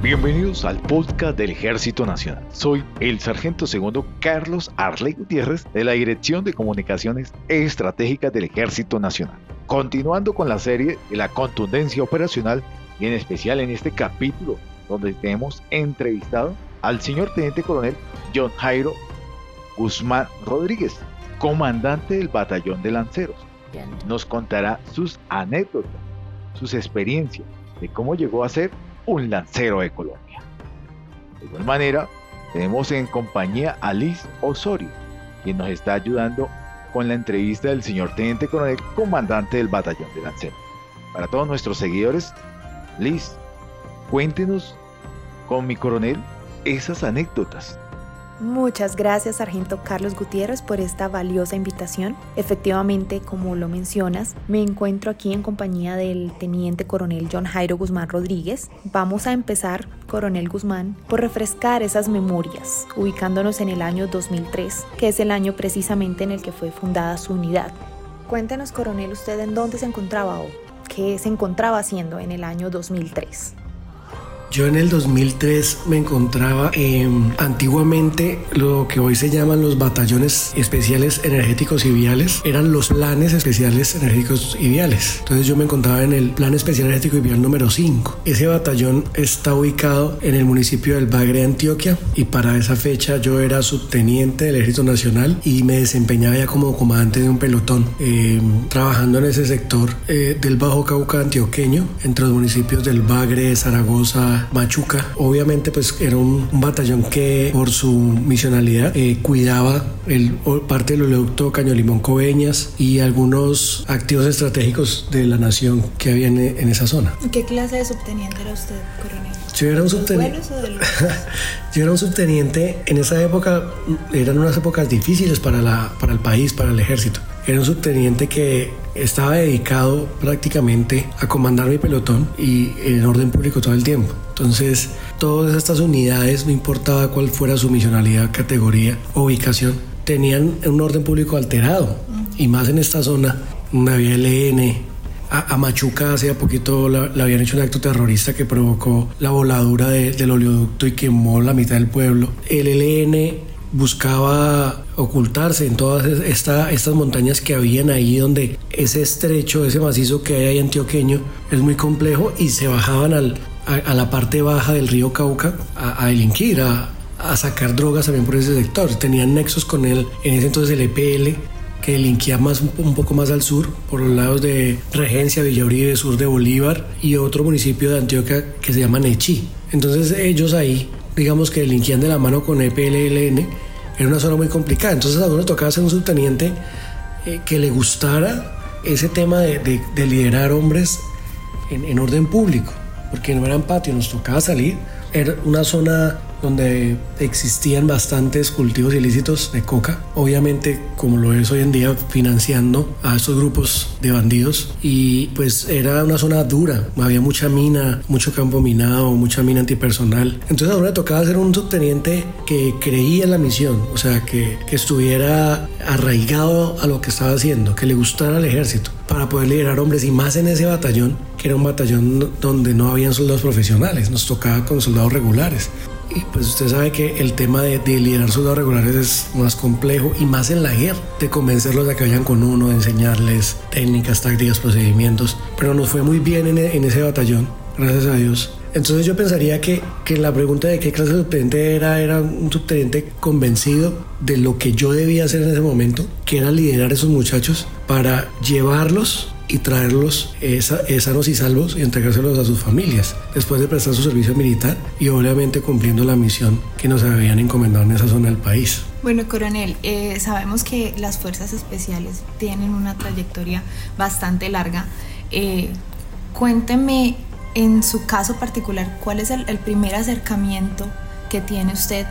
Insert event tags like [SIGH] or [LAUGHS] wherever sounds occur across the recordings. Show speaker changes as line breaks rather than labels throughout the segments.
Bienvenidos al podcast del Ejército Nacional. Soy el sargento segundo Carlos Arley Gutiérrez de la Dirección de Comunicaciones Estratégicas del Ejército Nacional. Continuando con la serie de la contundencia operacional y en especial en este capítulo donde tenemos entrevistado al señor Teniente Coronel John Jairo Guzmán Rodríguez, comandante del Batallón de Lanceros. Nos contará sus anécdotas, sus experiencias de cómo llegó a ser un lancero de Colombia. De igual manera, tenemos en compañía a Liz Osorio, quien nos está ayudando con la entrevista del señor Teniente Coronel, comandante del Batallón de Lanceros. Para todos nuestros seguidores, Liz, cuéntenos con mi coronel esas anécdotas
Muchas gracias, Sargento Carlos Gutiérrez, por esta valiosa invitación. Efectivamente, como lo mencionas, me encuentro aquí en compañía del Teniente Coronel John Jairo Guzmán Rodríguez. Vamos a empezar, Coronel Guzmán, por refrescar esas memorias, ubicándonos en el año 2003, que es el año precisamente en el que fue fundada su unidad. Cuéntenos, Coronel, usted en dónde se encontraba o qué se encontraba haciendo en el año 2003.
Yo en el 2003 me encontraba en antiguamente lo que hoy se llaman los batallones especiales energéticos y viales, eran los planes especiales energéticos y viales. Entonces yo me encontraba en el plan especial energético y vial número 5. Ese batallón está ubicado en el municipio del Bagre, Antioquia, y para esa fecha yo era subteniente del Ejército Nacional y me desempeñaba ya como comandante de un pelotón, eh, trabajando en ese sector eh, del Bajo Cauca antioqueño, entre los municipios del Bagre, Zaragoza, Machuca. Obviamente pues era un, batallón que por su misionalidad eh, cuidaba el, parte del oleoducto Caño Limón Coveñas y algunos activos estratégicos de la nación que había en, esa zona.
¿Qué clase de subteniente era usted, coronel?
Yo era un subteniente. [LAUGHS] Yo era un subteniente. En esa época eran unas épocas difíciles para, la, para el país, para el ejército. Era un subteniente que estaba dedicado prácticamente a comandar mi pelotón y en orden público todo el tiempo. Entonces, todas estas unidades, no importaba cuál fuera su misionalidad, categoría o ubicación, tenían un orden público alterado. Y más en esta zona, una había LN, a, Machuca hace poquito le habían hecho un acto terrorista que provocó la voladura del oleoducto y quemó la mitad del pueblo. El LN buscaba ocultarse en todas estas montañas que habían ahí donde ese estrecho, ese macizo que hay ahí antioqueño es muy complejo y se bajaban a, la parte baja del río Cauca a, delinquir, a, a, sacar drogas también por ese sector. Tenían nexos con él en ese entonces el EPL que delinquía más, un poco más al sur, por los lados de Regencia, Villauribe, sur de Bolívar y otro municipio de Antioquia que se llama Nechi. Entonces ellos ahí digamos que delinquían de la mano con EPLLN, era una zona muy complicada. Entonces a uno tocaba ser un subteniente eh, que le gustara ese tema de, liderar hombres en, en, orden público, porque no eran patio, nos tocaba salir. Era una zona donde existían bastantes cultivos ilícitos de coca, obviamente como lo es hoy en día financiando a estos grupos de bandidos y pues era una zona dura, había mucha mina, mucho campo minado, mucha mina antipersonal. Entonces ahora tocaba ser un subteniente que creía en la misión, o sea, que, que estuviera arraigado a lo que estaba haciendo, que le gustara el ejército para poder liderar hombres y más en ese batallón, que era un batallón donde no habían soldados profesionales, nos tocaba con soldados regulares. Y pues usted sabe que el tema de, liderar soldados regulares es más complejo y más en la guerra, de convencerlos de que vayan con uno, de enseñarles técnicas, tácticas, procedimientos. Pero nos fue muy bien en, en ese batallón, gracias a Dios. Entonces yo pensaría que, que, la pregunta de qué clase de subteniente era, era un subteniente convencido de lo que yo debía hacer en ese momento, que era liderar a esos muchachos para llevarlos y traerlos sanos y salvos y entregárselos a sus familias después de prestar su servicio militar y obviamente cumpliendo la misión que nos habían encomendado en esa zona del país.
Bueno, coronel, eh, sabemos que las fuerzas especiales tienen una trayectoria bastante larga. Eh, cuénteme en su caso particular, ¿cuál es el primer acercamiento que tiene usted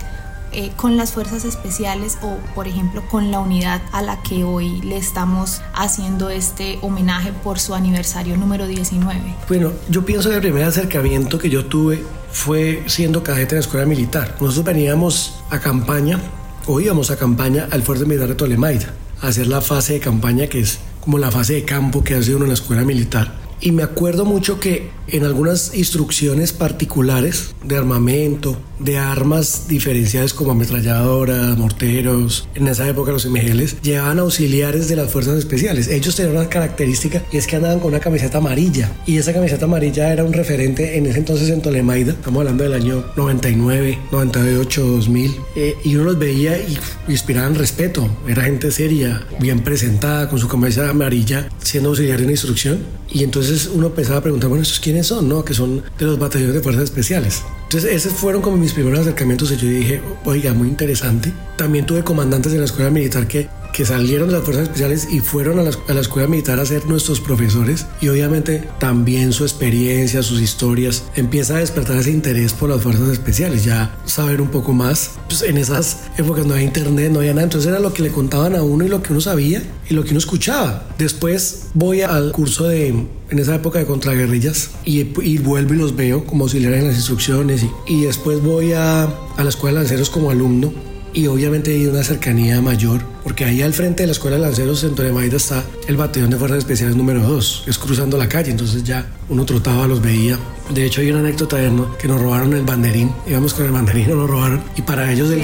eh, con las fuerzas especiales o por ejemplo con la unidad a la que hoy le estamos haciendo este homenaje por su aniversario número 19?
Bueno, yo pienso que el primer acercamiento que yo tuve fue siendo cadete en la escuela militar. Nosotros veníamos a campaña o íbamos a campaña al fuerte militar de Tolemaida a hacer la fase de campaña que es como la fase de campo que hace uno en la escuela militar Y me acuerdo mucho que en algunas instrucciones particulares de armamento, de armas diferenciadas como ametralladoras, morteros, en esa época los MGLs, llevaban auxiliares de las fuerzas especiales. Ellos tenían una característica y es que andaban con una camiseta amarilla. Y esa camiseta amarilla era un referente en ese entonces en Tolemaida. Estamos hablando del año 99, 98, 2000. y uno los veía y inspiraban respeto. Era gente seria, bien presentada, con su camiseta amarilla, siendo auxiliar en instrucción. Y entonces uno empezaba a preguntar, bueno, ¿estos quiénes son? ¿No? Que son de los batallones de fuerzas especiales. Entonces, esos fueron como mis primeros acercamientos y yo dije, oiga, muy interesante. También tuve comandantes de la escuela militar que que salieron de las fuerzas especiales y fueron a la, escuela militar a ser nuestros profesores y obviamente también su experiencia, sus historias, empieza a despertar ese interés por las fuerzas especiales, ya saber un poco más. Pues en esas épocas no había internet, no había nada, entonces era lo que le contaban a uno y lo que uno sabía y lo que uno escuchaba. Después voy al curso de en esa época de contraguerrillas y, y vuelvo y los veo como auxiliares en las instrucciones y, y después voy a, a la escuela de lanceros como alumno y obviamente hay una cercanía mayor, porque ahí al frente de la Escuela de Lanceros en Toremaida está el Batallón de Fuerzas Especiales número 2, es cruzando la calle, entonces ya uno trotaba, los veía. De hecho hay una anécdota de que nos robaron el banderín, íbamos con el banderín, [LAUGHS] nos robaron, y para ellos el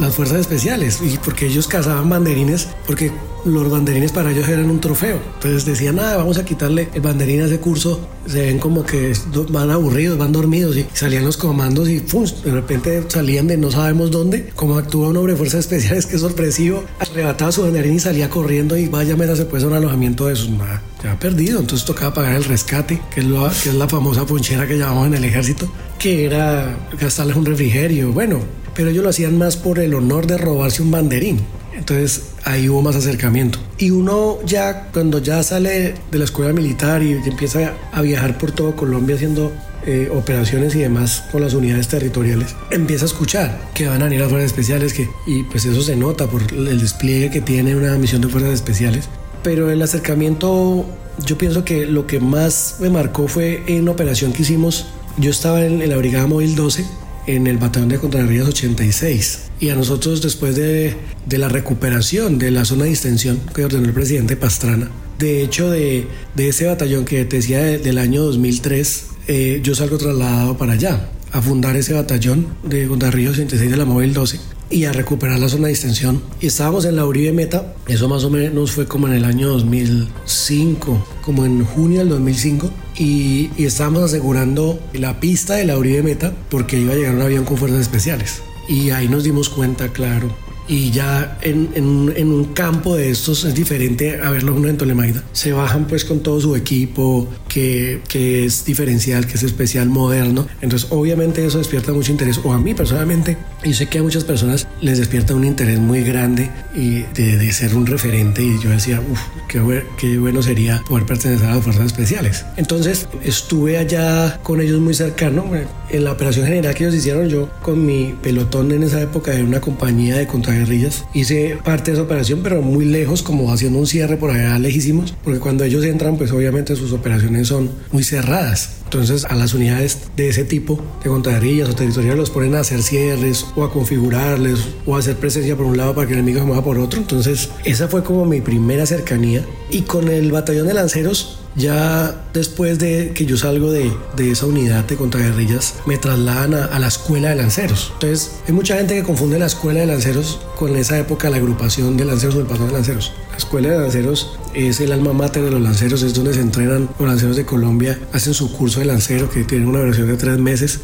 las fuerzas especiales, y porque ellos cazaban banderines, porque los banderines para ellos eran un trofeo. Entonces decían, nada, vamos a quitarle el banderín a ese curso. Se ven como que van aburridos, van dormidos y salían los comandos y de repente salían de no sabemos dónde. Como actúa un hombre de fuerzas especiales que es sorpresivo, arrebataba su banderín y salía corriendo y vaya, mira, se puede un alojamiento de esos. Nada, ya perdido. Entonces tocaba pagar el rescate, que es, lo, que es la famosa ponchera que llamamos en el ejército, que era gastarles un refrigerio. Bueno, pero ellos lo hacían más por el honor de robarse un banderín. Entonces ahí hubo más acercamiento. Y uno ya, cuando ya sale de la escuela militar y empieza a viajar por todo Colombia haciendo eh, operaciones y demás con las unidades territoriales, empieza a escuchar que van a venir las fuerzas especiales que, y pues eso se nota por el despliegue que tiene una misión de fuerzas especiales. Pero el acercamiento, yo pienso que lo que más me marcó fue en una operación que hicimos. Yo estaba en, en la Brigada Móvil 12 en el batallón de Contrarrías 86. Y a nosotros, después de, de, la recuperación de la zona de distensión que ordenó el presidente Pastrana, de hecho, de, de ese batallón que te decía del año 2003, eh, yo salgo trasladado para allá, a fundar ese batallón de Contrarrías 86 de la Móvil 12 y a recuperar la zona de distensión. Y estábamos en la Uribe Meta, eso más o menos fue como en el año 2005, como en junio del 2005, y, y estábamos asegurando la pista de la Uribe Meta porque iba a llegar un avión con fuerzas especiales. Y ahí nos dimos cuenta, claro, y ya en, en, un campo de estos es diferente a verlo uno en Tolemaida. Se bajan pues con todo su equipo que, que, es diferencial, que es especial, moderno. Entonces obviamente eso despierta mucho interés, o a mí personalmente, y sé que a muchas personas les despierta un interés muy grande y de, de ser un referente y yo decía, uff, qué, qué bueno sería poder pertenecer a las fuerzas especiales. Entonces estuve allá con ellos muy cercano. En la operación general que ellos hicieron yo con mi pelotón en esa época de una compañía de contra guerrillas. Hice parte de esa operación, pero muy lejos, como haciendo un cierre por allá lejísimos, porque cuando ellos entran, pues obviamente sus operaciones son muy cerradas. Entonces a las unidades de ese tipo de contraguerrillas o territoriales los ponen a hacer cierres o a configurarles o a hacer presencia por un lado para que el enemigo se mueva por otro. Entonces esa fue como mi primera cercanía. Y con el batallón de lanceros ya después de que yo salgo de, de esa unidad de contraguerrillas, me trasladan a, la escuela de lanceros. Entonces, hay mucha gente que confunde la escuela de lanceros con esa época la agrupación de lanceros o el patrón de lanceros. La escuela de lanceros es el alma mater de los lanceros, es donde se entrenan los lanceros de Colombia, hacen su curso de lancero que tiene una versión de tres meses,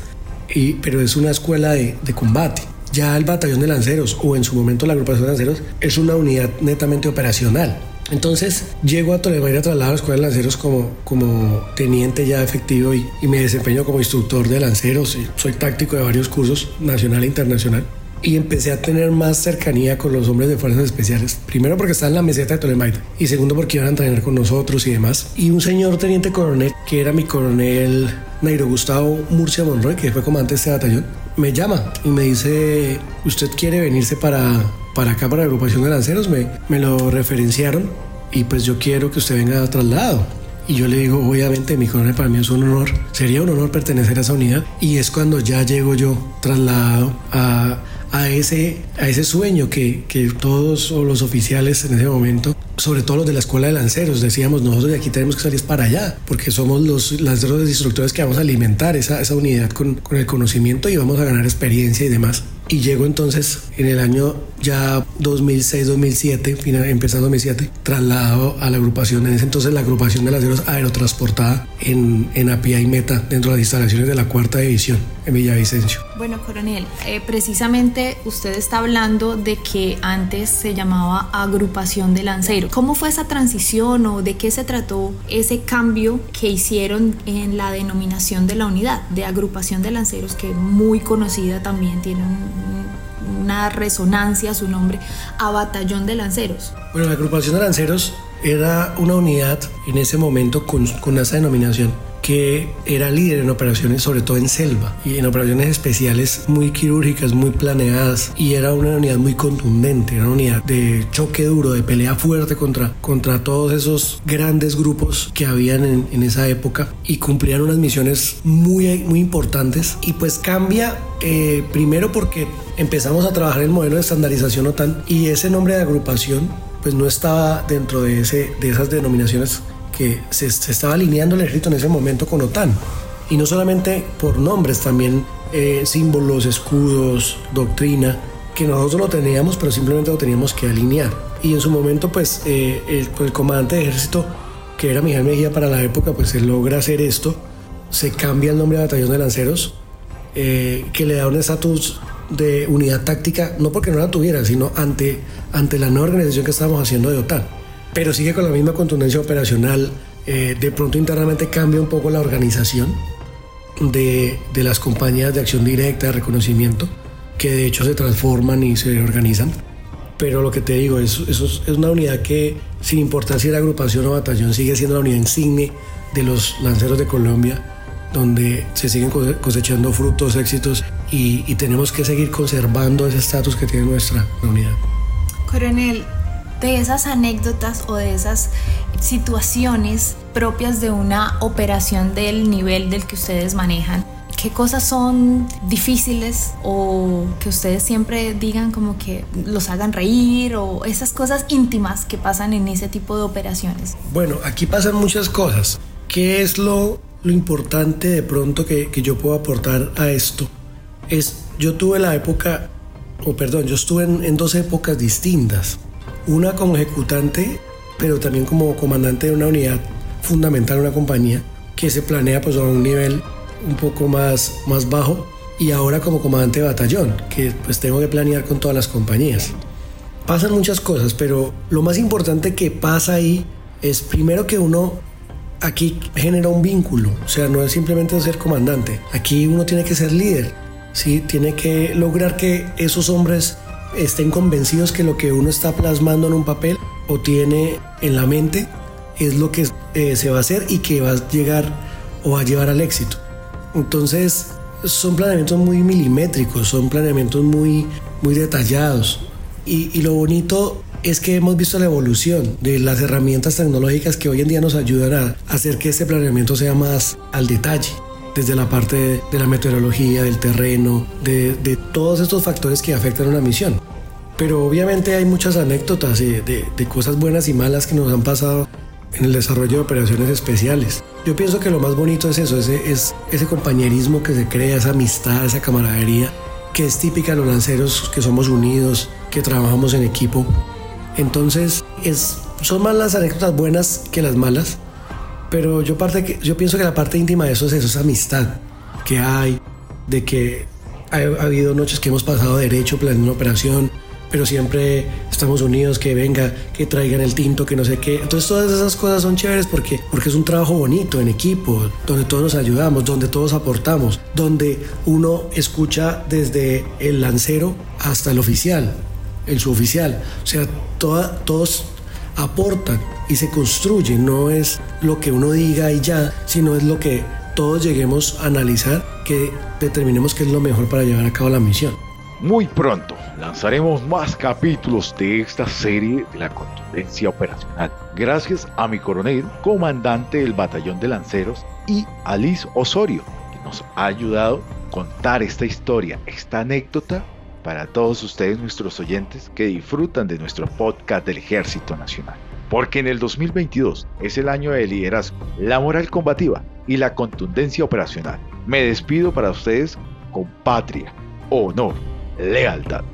y, pero es una escuela de, de combate. Ya el batallón de lanceros o en su momento la agrupación de lanceros es una unidad netamente operacional entonces llego a Tolemaida trasladado a la Escuela de Lanceros como, como teniente ya efectivo y, me desempeño como instructor de lanceros. Y soy táctico de varios cursos nacional e internacional y empecé a tener más cercanía con los hombres de fuerzas especiales. Primero porque estaba en la meseta de Tolemaida y segundo porque iban a entrenar con nosotros y demás. Y un señor teniente coronel, que era mi coronel Nairo Gustavo Murcia Monroy, que fue comandante de este batallón, me llama y me dice, ¿usted quiere venirse para, para acá, para la agrupación de lanceros? Me, me lo referenciaron y pues yo quiero que usted venga a traslado. Y yo le digo, obviamente, mi coronel, para mí es un honor, sería un honor pertenecer a esa unidad. Y es cuando ya llego yo trasladado a, a, ese, a ese sueño que, que todos los oficiales en ese momento sobre todo los de la escuela de lanceros, decíamos nosotros de aquí tenemos que salir para allá, porque somos los lanceros instructores que vamos a alimentar esa, esa unidad con, con el conocimiento y vamos a ganar experiencia y demás. Y llego entonces en el año ya 2006-2007, empezando 2007, trasladado a la agrupación, en ese entonces la agrupación de lanceros aerotransportada en, en Apia y Meta, dentro de las instalaciones de la cuarta división en Villavicencio.
Bueno, coronel, eh, precisamente usted está hablando de que antes se llamaba agrupación de lanceros. ¿Cómo fue esa transición o de qué se trató ese cambio que hicieron en la denominación de la unidad de agrupación de lanceros, que muy conocida también tiene una resonancia su nombre, a batallón de lanceros?
Bueno, la agrupación de lanceros era una unidad en ese momento con, con esa denominación que era líder en operaciones, sobre todo en selva, y en operaciones especiales muy quirúrgicas, muy planeadas, y era una unidad muy contundente, era una unidad de choque duro, de pelea fuerte contra, contra todos esos grandes grupos que habían en, esa época y cumplían unas misiones muy, muy importantes. Y pues cambia eh, primero porque empezamos a trabajar el modelo de estandarización OTAN y ese nombre de agrupación pues no estaba dentro de, ese, de esas denominaciones que se, estaba alineando el ejército en ese momento con OTAN. Y no solamente por nombres, también eh, símbolos, escudos, doctrina, que nosotros lo teníamos, pero simplemente lo teníamos que alinear. Y en su momento, pues, eh, el, el, comandante de ejército, que era Miguel Mejía para la época, pues se logra hacer esto, se cambia el nombre de batallón de lanceros, eh, que le da un estatus de unidad táctica, no porque no la tuviera, sino ante, ante la nueva organización que estábamos haciendo de OTAN pero sigue con la misma contundencia operacional. Eh, de pronto internamente cambia un poco la organización de, de, las compañías de acción directa, de reconocimiento, que de hecho se transforman y se organizan. Pero lo que te digo, es, es, es una unidad que, sin importar si era agrupación o batallón, sigue siendo la unidad insigne de los lanceros de Colombia, donde se siguen cosechando frutos, éxitos y, y tenemos que seguir conservando ese estatus que tiene nuestra unidad.
Coronel, de esas anécdotas o de esas situaciones propias de una operación del nivel del que ustedes manejan. ¿Qué cosas son difíciles o que ustedes siempre digan como que los hagan reír o esas cosas íntimas que pasan en ese tipo de operaciones?
Bueno, aquí pasan muchas cosas. ¿Qué es lo, lo importante de pronto que, que yo puedo aportar a esto? Es, yo tuve la época, o perdón, yo estuve en, en dos épocas distintas una como ejecutante, pero también como comandante de una unidad fundamental, una compañía que se planea pues a un nivel un poco más, más bajo y ahora como comandante de batallón, que pues tengo que planear con todas las compañías. Pasan muchas cosas, pero lo más importante que pasa ahí es primero que uno aquí genera un vínculo, o sea, no es simplemente ser comandante, aquí uno tiene que ser líder, ¿sí? tiene que lograr que esos hombres estén convencidos que lo que uno está plasmando en un papel o tiene en la mente es lo que eh, se va a hacer y que va a llegar o va a llevar al éxito. Entonces, son planeamientos muy milimétricos, son planeamientos muy, muy detallados. Y, y, lo bonito es que hemos visto la evolución de las herramientas tecnológicas que hoy en día nos ayudan a hacer que este planeamiento sea más al detalle desde la parte de la meteorología, del terreno, de, de todos estos factores que afectan a una misión. Pero obviamente hay muchas anécdotas de, de, de, cosas buenas y malas que nos han pasado en el desarrollo de operaciones especiales. Yo pienso que lo más bonito es eso, ese, es ese compañerismo que se crea, esa amistad, esa camaradería, que es típica de los lanceros, que somos unidos, que trabajamos en equipo. Entonces, es, son más las anécdotas buenas que las malas, pero yo, parte que, yo pienso que la parte íntima de eso es eso, esa amistad que hay, de que ha, ha habido noches que hemos pasado derecho planeando una operación, pero siempre estamos unidos, que venga, que traigan el tinto, que no sé qué. Entonces todas esas cosas son chéveres porque, porque es un trabajo bonito en equipo, donde todos nos ayudamos, donde todos aportamos, donde uno escucha desde el lancero hasta el oficial, el suboficial. O sea, toda, todos aportan y se construye, no es lo que uno diga y ya, sino es lo que todos lleguemos a analizar, que determinemos qué es lo mejor para llevar a cabo la misión.
Muy pronto lanzaremos más capítulos de esta serie de la contundencia operacional. Gracias a mi coronel, comandante del batallón de lanceros, y a Liz Osorio, que nos ha ayudado a contar esta historia, esta anécdota para todos ustedes, nuestros oyentes, que disfrutan de nuestro podcast del Ejército Nacional. porque en el 2022 es el año de liderazgo, la moral combativa y la contundencia operacional. Me despido para ustedes con patria, honor, lealtad.